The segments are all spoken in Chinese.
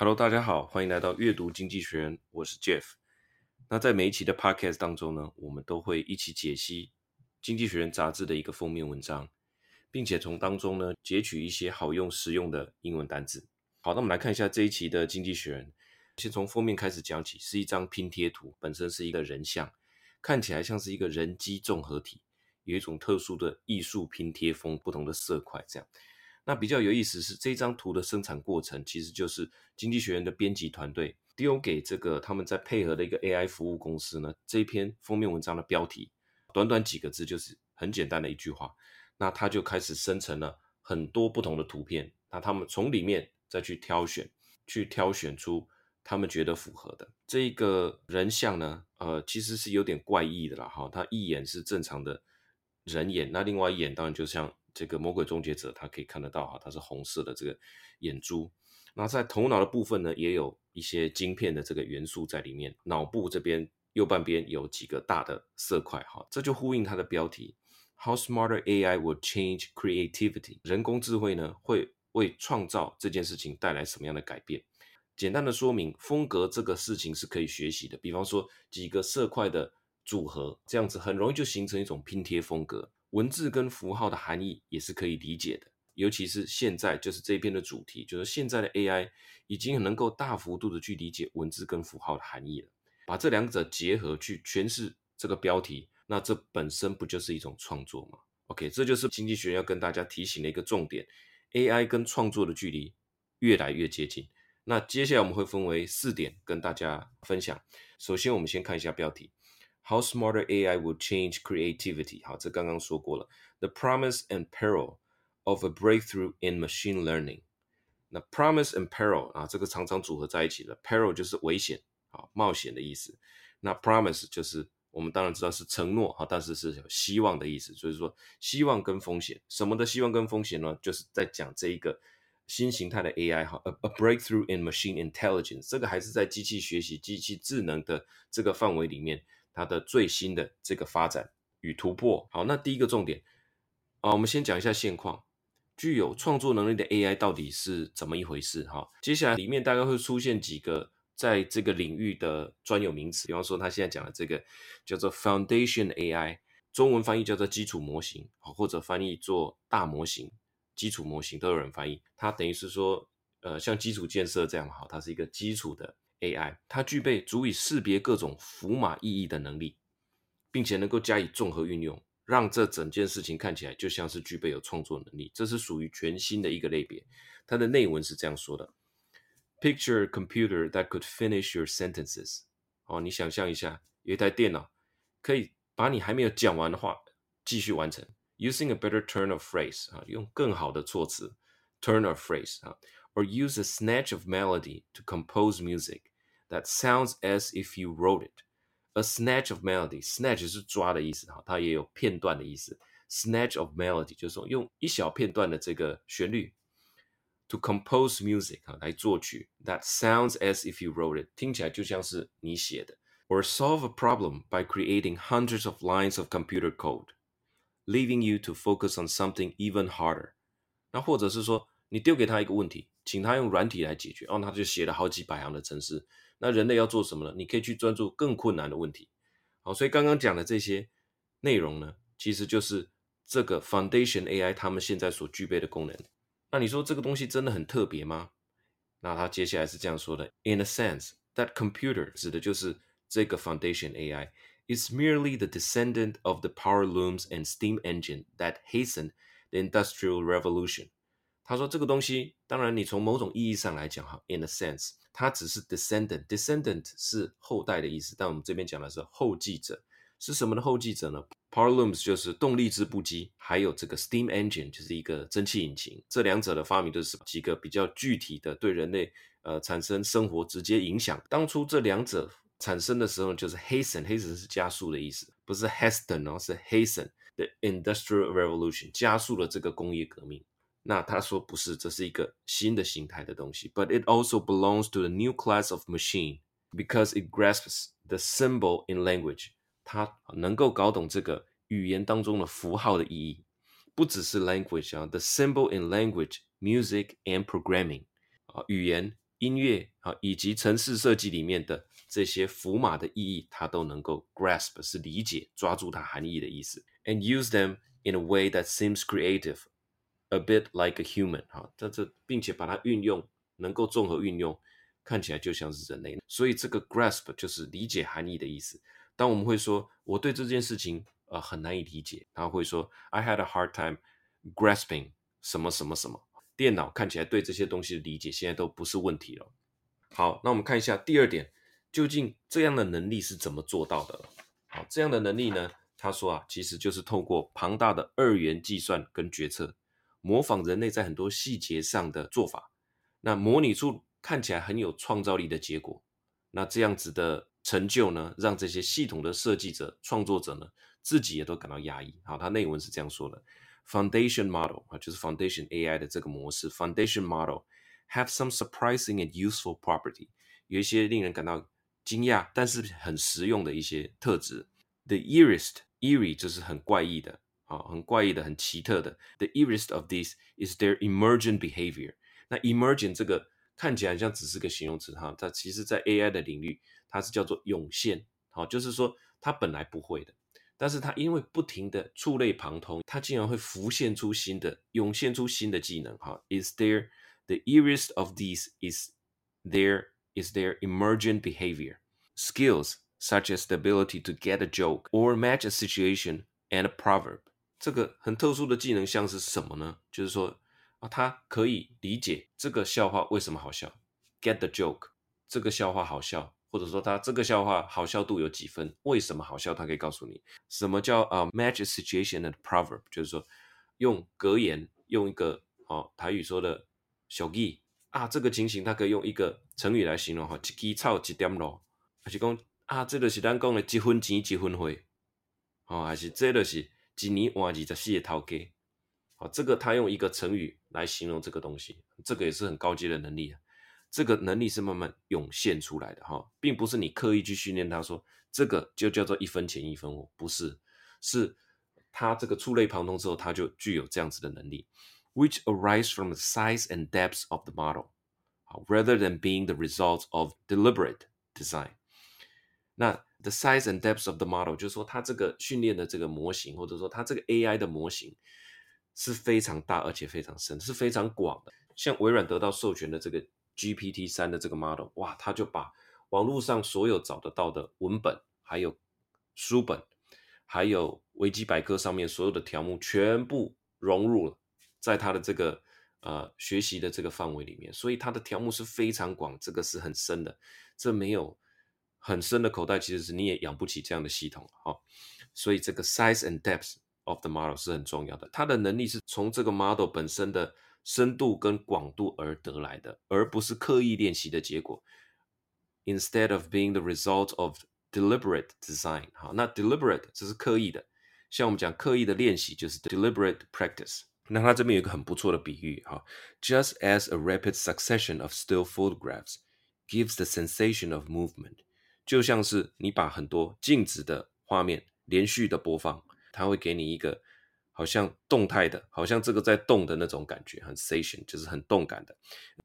Hello，大家好，欢迎来到阅读经济学人，我是 Jeff。那在每一期的 Podcast 当中呢，我们都会一起解析《经济学人》杂志的一个封面文章，并且从当中呢截取一些好用实用的英文单词。好，那我们来看一下这一期的《经济学人》，先从封面开始讲起，是一张拼贴图，本身是一个人像，看起来像是一个人机综合体，有一种特殊的艺术拼贴风，不同的色块这样。那比较有意思是这张图的生产过程，其实就是经济学院的编辑团队丢给这个他们在配合的一个 AI 服务公司呢，这一篇封面文章的标题，短短几个字就是很简单的一句话，那他就开始生成了很多不同的图片，那他们从里面再去挑选，去挑选出他们觉得符合的这一个人像呢，呃，其实是有点怪异的啦，哈，他一眼是正常的人眼，那另外一眼当然就像。这个魔鬼终结者，他可以看得到哈，它是红色的这个眼珠。那在头脑的部分呢，也有一些晶片的这个元素在里面。脑部这边右半边有几个大的色块哈，这就呼应它的标题：How smarter AI will change creativity？人工智慧呢，会为创造这件事情带来什么样的改变？简单的说明，风格这个事情是可以学习的。比方说几个色块的组合，这样子很容易就形成一种拼贴风格。文字跟符号的含义也是可以理解的，尤其是现在就是这一篇的主题，就是现在的 AI 已经能够大幅度的去理解文字跟符号的含义了。把这两者结合去诠释这个标题，那这本身不就是一种创作吗？OK，这就是经济学要跟大家提醒的一个重点：AI 跟创作的距离越来越接近。那接下来我们会分为四点跟大家分享。首先，我们先看一下标题。How smarter AI will change creativity？好，这刚刚说过了。The promise and peril of a breakthrough in machine learning。那 promise and peril 啊，这个常常组合在一起的。peril 就是危险啊，冒险的意思。那 promise 就是我们当然知道是承诺哈，但是是有希望的意思。所以说，希望跟风险，什么的希望跟风险呢？就是在讲这一个新形态的 AI 哈，a, a breakthrough in machine intelligence。这个还是在机器学习、机器智能的这个范围里面。它的最新的这个发展与突破。好，那第一个重点啊，我们先讲一下现况。具有创作能力的 AI 到底是怎么一回事？哈，接下来里面大概会出现几个在这个领域的专有名词，比方说他现在讲的这个叫做 Foundation AI，中文翻译叫做基础模型，或者翻译做大模型、基础模型都有人翻译。它等于是说，呃，像基础建设这样，哈，它是一个基础的。AI 它具备足以识别各种符码意义的能力，并且能够加以综合运用，让这整件事情看起来就像是具备有创作能力。这是属于全新的一个类别。它的内文是这样说的：Picture a computer that could finish your sentences。哦，你想象一下，有一台电脑可以把你还没有讲完的话继续完成。Using a better turn of phrase 啊，用更好的措辞，turn of phrase 啊。Or use a snatch of melody to compose music that sounds as if you wrote it. A snatch of melody, snatch 是抓的意思哈，它也有片段的意思。Snatch of melody 就是说用一小片段的这个旋律，to compose music 啊来作曲，that sounds as if you wrote it，听起来就像是你写的。Or solve a problem by creating hundreds of lines of computer code, leaving you to focus on something even harder。那或者是说，你丢给他一个问题。 请他用软体来解决，然后他就写了好几百行的程式。那人类要做什么呢？你可以去专注更困难的问题。好，所以刚刚讲的这些内容呢，其实就是这个 Foundation AI 他们现在所具备的功能。那你说这个东西真的很特别吗？那他接下来是这样说的：In a sense, that computer 指的就是这个 Foundation AI is merely the descendant of the power looms and steam engine that hastened the Industrial Revolution. 他说：“这个东西，当然，你从某种意义上来讲，哈，in a sense，它只是 descendant，descendant 是后代的意思，但我们这边讲的是后继者，是什么的后继者呢？Power looms 就是动力织布机，还有这个 steam engine 就是一个蒸汽引擎。这两者的发明都是几个比较具体的，对人类呃产生生活直接影响。当初这两者产生的时候，就是 hasten，hasten 是加速的意思，不是 hasten 哦，是 hasten the industrial revolution 加速了这个工业革命。那他说不是，这是一个新的形态的东西。But it also belongs to the new class of machine because it grasps the symbol in language。它能够搞懂这个语言当中的符号的意义，不只是 language 啊，the symbol in language, music and programming 啊，语言、音乐啊以及程式设计里面的这些符码的意义，它都能够 grasp 是理解、抓住它含义的意思，and use them in a way that seems creative。 A bit like a human，哈，在这并且把它运用，能够综合运用，看起来就像是人类。所以这个 grasp 就是理解含义的意思。当我们会说我对这件事情呃很难以理解，他会说 I had a hard time grasping 什么什么什么。电脑看起来对这些东西的理解现在都不是问题了。好，那我们看一下第二点，究竟这样的能力是怎么做到的？好，这样的能力呢，他说啊，其实就是透过庞大的二元计算跟决策。模仿人类在很多细节上的做法，那模拟出看起来很有创造力的结果。那这样子的成就呢，让这些系统的设计者、创作者呢，自己也都感到压抑。好，他内文是这样说的：Foundation model 啊，就是 Foundation AI 的这个模式，Foundation model have some surprising and useful property，有一些令人感到惊讶，但是很实用的一些特质。The eerie，eerie 就是很怪异的。啊，很怪异的，很奇特的。The eerie of this is their emergent behavior。那 emergent 这个看起来像只是个形容词哈，它其实在 AI 的领域，它是叫做涌现。好，就是说它本来不会的，但是它因为不停的触类旁通，它竟然会浮现出新的，涌现出新的技能。哈，is there the eerie of this is there is their emergent behavior skills such as the ability to get a joke or match a situation and a proverb。 这个很特殊的技能像是什么呢？就是说啊，他可以理解这个笑话为什么好笑，get the joke，这个笑话好笑，或者说他这个笑话好笑度有几分，为什么好笑，他可以告诉你。什么叫啊、match situation and proverb，就是说用格言，用一个哦台语说的小义啊，这个情形他可以用一个成语来形容哈，一枝草一点露，还是讲啊，这个是咱讲的几分钱几分货，哦，还是这个是。吉尼瓦吉的谢涛给，好，这个他用一个成语来形容这个东西，这个也是很高阶的能力啊。这个能力是慢慢涌现出来的哈，并不是你刻意去训练他说这个就叫做一分钱一分货，不是，是他这个触类旁通之后，他就具有这样子的能力，which arise from the size and depth of the model，好，rather than being the result of deliberate design，那。The size and depth of the model，就是说它这个训练的这个模型，或者说它这个 AI 的模型是非常大而且非常深，是非常广的。像微软得到授权的这个 GPT 三的这个 model，哇，它就把网络上所有找得到的文本，还有书本，还有维基百科上面所有的条目，全部融入了在它的这个呃学习的这个范围里面。所以它的条目是非常广，这个是很深的，这没有。很深的口袋，其实是你也养不起这样的系统，好，所以这个 size and depth of the model 是很重要的。它的能力是从这个 model 本身的深度跟广度而得来的，而不是刻意练习的结果。Instead of being the result of deliberate design，好，那 deliberate 这是刻意的，像我们讲刻意的练习就是 deliberate practice。那它这边有一个很不错的比喻，哈，just as a rapid succession of still photographs gives the sensation of movement。就像是你把很多静止的画面连续的播放，它会给你一个好像动态的，好像这个在动的那种感觉，很 sensation，就是很动感的。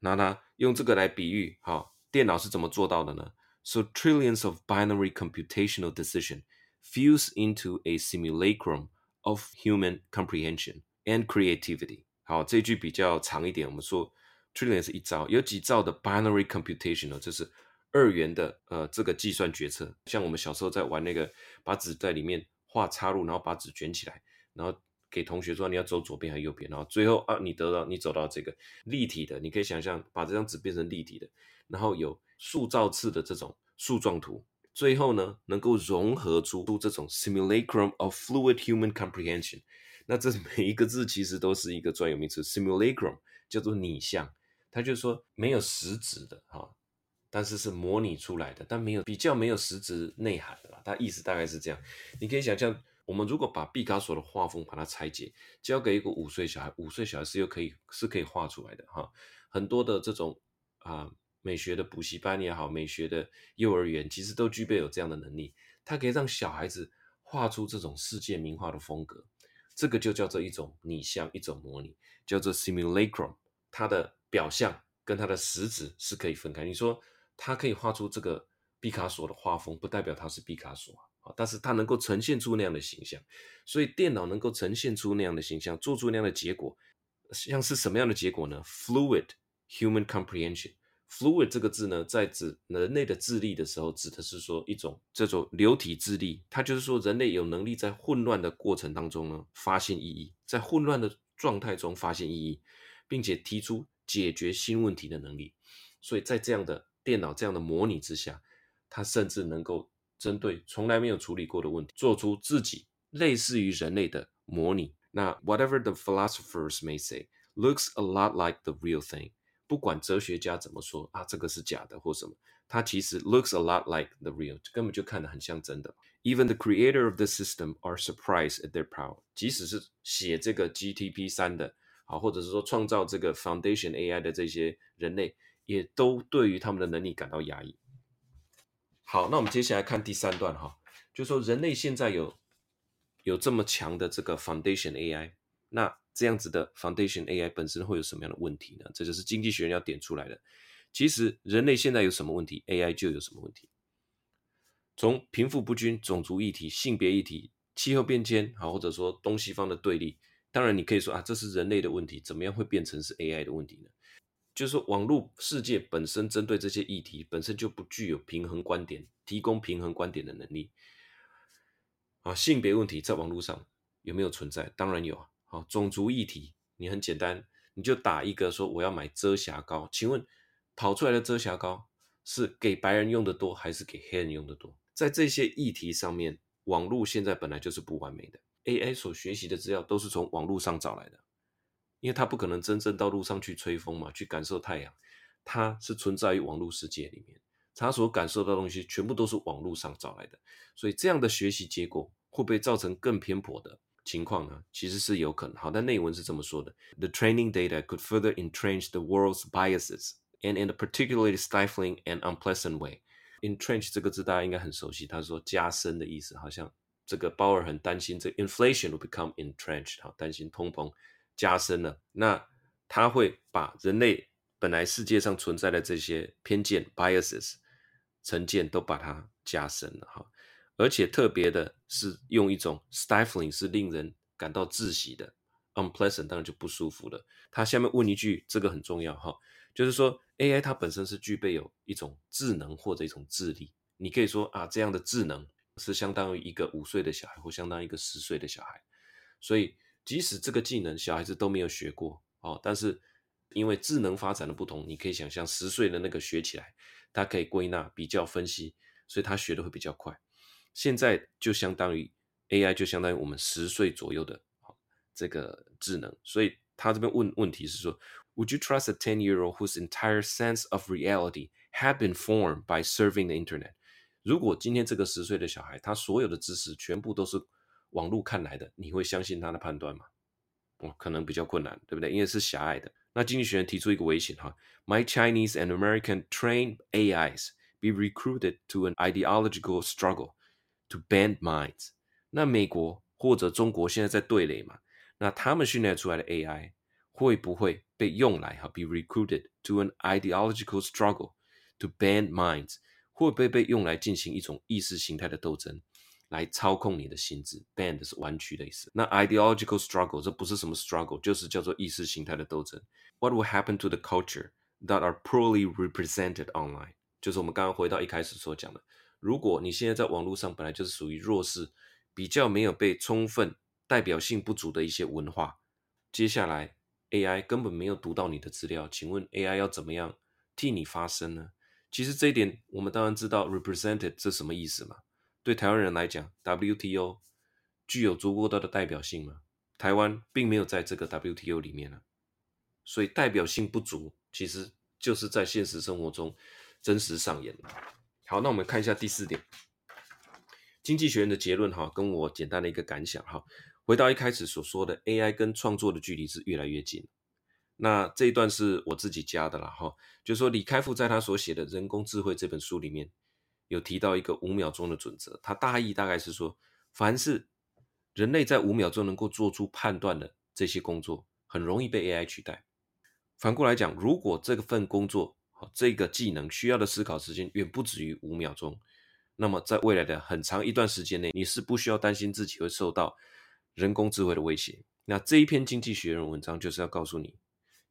那它用这个来比喻，哈，电脑是怎么做到的呢？So trillions of binary computational decision fuse into a simulacrum of human comprehension and creativity。好，这句比较长一点，我们说 trillion 是一兆，有几兆的 binary computational，就是。二元的呃，这个计算决策，像我们小时候在玩那个，把纸在里面画插入，然后把纸卷起来，然后给同学说你要走左边还是右边，然后最后啊，你得到你走到这个立体的，你可以想象把这张纸变成立体的，然后有数兆次的这种树状图最后呢，能够融合出这种 simulacrum of fluid human comprehension。那这每一个字其实都是一个专有名词，simulacrum 叫做拟像，它就是说没有实质的哈，但是是模拟出来的，但没有比较没有实质内涵的啦？它意思大概是这样。你可以想象，我们如果把毕卡索的画风把它拆解，交给一个五岁小孩，五岁小孩是又可以是可以画出来的哈。很多的这种啊。美学的补习班也好，美学的幼儿园其实都具备有这样的能力，它可以让小孩子画出这种世界名画的风格，这个就叫做一种拟像，一种模拟，叫做 simulacrum。它的表象跟它的实质是可以分开。你说它可以画出这个毕卡索的画风，不代表他是毕卡索啊，但是它能够呈现出那样的形象，所以电脑能够呈现出那样的形象，做出那样的结果，像是什么样的结果呢？Fluid human comprehension。Fluid 这个字呢，在指人类的智力的时候，指的是说一种这种流体智力。它就是说，人类有能力在混乱的过程当中呢，发现意义，在混乱的状态中发现意义，并且提出解决新问题的能力。所以在这样的电脑这样的模拟之下，它甚至能够针对从来没有处理过的问题，做出自己类似于人类的模拟。那 whatever the philosophers may say, looks a lot like the real thing. 不管哲学家怎么说啊，这个是假的或什么，它其实 looks a lot like the real，根本就看得很像真的。Even the creator of the system are surprised at their power。即使是写这个 GTP 三的，啊，或者是说创造这个 Foundation AI 的这些人类，也都对于他们的能力感到压抑。好，那我们接下来看第三段哈，就说人类现在有有这么强的这个 Foundation AI，那。这样子的 Foundation AI 本身会有什么样的问题呢？这就是经济学人要点出来的。其实人类现在有什么问题，AI 就有什么问题。从贫富不均、种族议题、性别议题、气候变迁，好，或者说东西方的对立，当然你可以说啊，这是人类的问题，怎么样会变成是 AI 的问题呢？就是网络世界本身针对这些议题本身就不具有平衡观点、提供平衡观点的能力。啊，性别问题在网络上有没有存在？当然有啊。好，种族议题，你很简单，你就打一个说我要买遮瑕膏，请问跑出来的遮瑕膏是给白人用的多还是给黑人用的多？在这些议题上面，网络现在本来就是不完美的，AI 所学习的资料都是从网络上找来的，因为他不可能真正到路上去吹风嘛，去感受太阳，他是存在于网络世界里面，他所感受到的东西全部都是网络上找来的，所以这样的学习结果会不会造成更偏颇的？情况呢，其实是有可能。好，但内文是这么说的：The training data could further entrench the world's biases, and in a particularly stifling and unpleasant way. Entrench 这个字大家应该很熟悉，它是说加深的意思。好像这个鲍尔很担心这 inflation will become entrenched，好，担心通膨加深了。那他会把人类本来世界上存在的这些偏见 biases 成见都把它加深了。哈。而且特别的是，用一种 stifling 是令人感到窒息的，unpleasant 当然就不舒服了。他下面问一句，这个很重要哈，就是说 AI 它本身是具备有一种智能或者一种智力。你可以说啊，这样的智能是相当于一个五岁的小孩或相当于一个十岁的小孩。所以即使这个技能小孩子都没有学过哦，但是因为智能发展的不同，你可以想象十岁的那个学起来，他可以归纳、比较、分析，所以他学的会比较快。现在就相当于 AI，就相当于我们十岁左右的这个智能，所以他这边问问题是说，Would you trust a ten-year-old whose entire sense of reality had been formed by serving the internet？如果今天这个十岁的小孩，他所有的知识全部都是网络看来的，你会相信他的判断吗？哦，可能比较困难，对不对？因为是狭隘的。那经济学人提出一个危险哈，Might Chinese and American trained AIs be recruited to an ideological struggle？To bend minds，那美国或者中国现在在对垒嘛？那他们训练出来的 AI 会不会被用来哈？Be recruited to an ideological struggle to bend minds，会不会被用来进行一种意识形态的斗争，来操控你的心智？Bend 是弯曲的意思。那 ideological struggle 这不是什么 struggle，就是叫做意识形态的斗争。What will happen to the culture that are poorly represented online？就是我们刚刚回到一开始所讲的。如果你现在在网络上本来就是属于弱势，比较没有被充分代表性不足的一些文化，接下来 AI 根本没有读到你的资料，请问 AI 要怎么样替你发声呢？其实这一点我们当然知道，represented 这什么意思嘛？对台湾人来讲，WTO 具有足够大的代表性嘛？台湾并没有在这个 WTO 里面呢、啊，所以代表性不足，其实就是在现实生活中真实上演。好，那我们看一下第四点，经济学人的结论哈，跟我简单的一个感想哈。回到一开始所说的，AI 跟创作的距离是越来越近。那这一段是我自己加的啦哈，就说李开复在他所写的《人工智慧》这本书里面有提到一个五秒钟的准则，他大意大概是说，凡是人类在五秒钟能够做出判断的这些工作，很容易被 AI 取代。反过来讲，如果这份工作，这个技能需要的思考时间远不止于五秒钟，那么在未来的很长一段时间内，你是不需要担心自己会受到人工智慧的威胁。那这一篇经济学人文章就是要告诉你，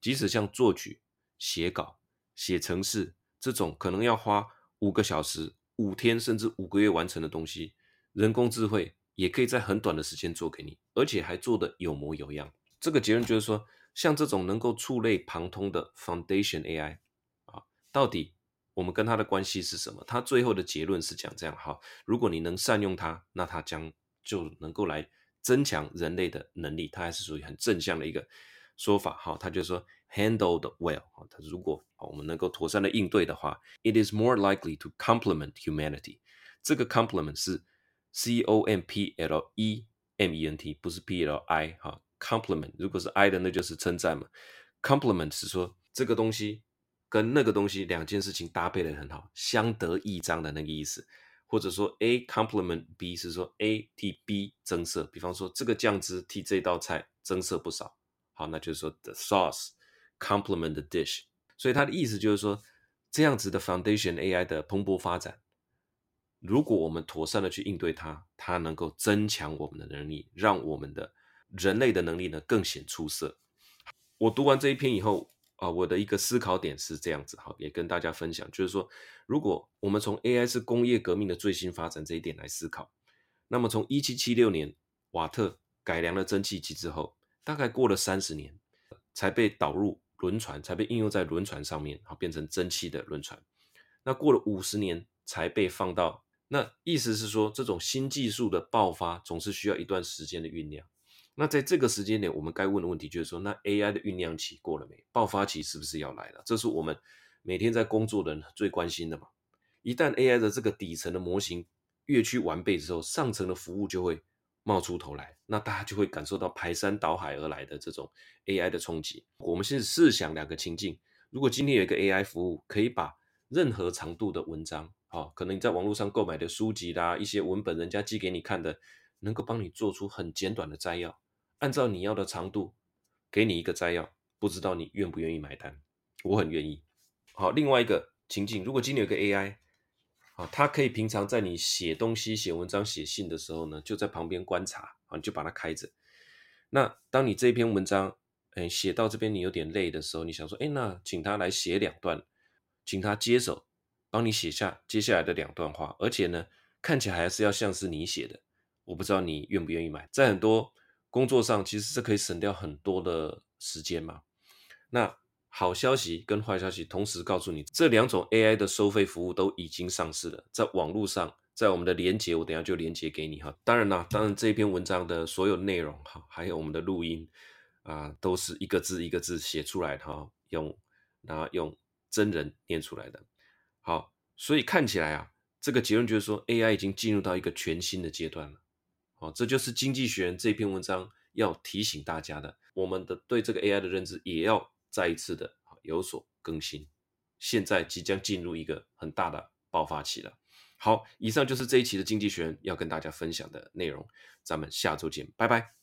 即使像作曲、写稿、写程式这种可能要花五个小时、五天甚至五个月完成的东西，人工智慧也可以在很短的时间做给你，而且还做得有模有样。这个结论就是说，像这种能够触类旁通的 Foundation AI 啊。到底我们跟它的关系是什么？它最后的结论是讲这样哈，如果你能善用它，那它将就能够来增强人类的能力，它还是属于很正向的一个说法哈。它就说 handled well 哈，它如果我们能够妥善的应对的话，it is more likely to complement humanity。这个 complement 是 c o m p l e m e n t，不是 p l i 哈。complement 如果是 i 的，那就是称赞嘛。complement 是说这个东西。跟那个东西两件事情搭配的很好，相得益彰的那个意思，或者说 A complement B 是说 A 替 B 增色，比方说这个酱汁替这道菜增色不少，好，那就是说 the sauce complement the dish，所以它的意思就是说这样子的 foundation AI 的蓬勃发展，如果我们妥善的去应对它，它能够增强我们的能力，让我们的人类的能力呢更显出色。我读完这一篇以后。啊，我的一个思考点是这样子，好，也跟大家分享，就是说，如果我们从 AI 是工业革命的最新发展这一点来思考，那么从一七七六年瓦特改良了蒸汽机之后，大概过了三十年，才被导入轮船，才被应用在轮船上面，好，变成蒸汽的轮船。那过了五十年才被放到，那意思是说，这种新技术的爆发总是需要一段时间的酝酿。那在这个时间点，我们该问的问题就是说，那 AI 的酝酿期过了没？爆发期是不是要来了？这是我们每天在工作的人最关心的嘛。一旦 AI 的这个底层的模型越趋完备之后，上层的服务就会冒出头来，那大家就会感受到排山倒海而来的这种 AI 的冲击。我们现在试想两个情境：如果今天有一个 AI 服务，可以把任何长度的文章，好，可能你在网络上购买的书籍啦，一些文本，人家寄给你看的，能够帮你做出很简短的摘要。按照你要的长度，给你一个摘要，不知道你愿不愿意买单？我很愿意。好，另外一个情境，如果今天有个 AI，啊，他可以平常在你写东西、写文章、写信的时候呢，就在旁边观察，啊，你就把它开着。那当你这篇文章，哎，写到这边你有点累的时候，你想说，哎，那请他来写两段，请他接手，帮你写下接下来的两段话，而且呢，看起来还是要像是你写的。我不知道你愿不愿意买，在很多。工作上其实是可以省掉很多的时间嘛。那好消息跟坏消息同时告诉你，这两种 AI 的收费服务都已经上市了，在网络上，在我们的连接，我等下就连接给你哈。当然啦，当然这篇文章的所有内容哈，还有我们的录音啊，都是一个字一个字写出来的哈，用然后用真人念出来的。好，所以看起来啊，这个结论就是说，AI 已经进入到一个全新的阶段了。好，这就是《经济学人》这篇文章要提醒大家的。我们的对这个 AI 的认知也要再一次的有所更新。现在即将进入一个很大的爆发期了。好，以上就是这一期的《经济学》要跟大家分享的内容。咱们下周见，拜拜。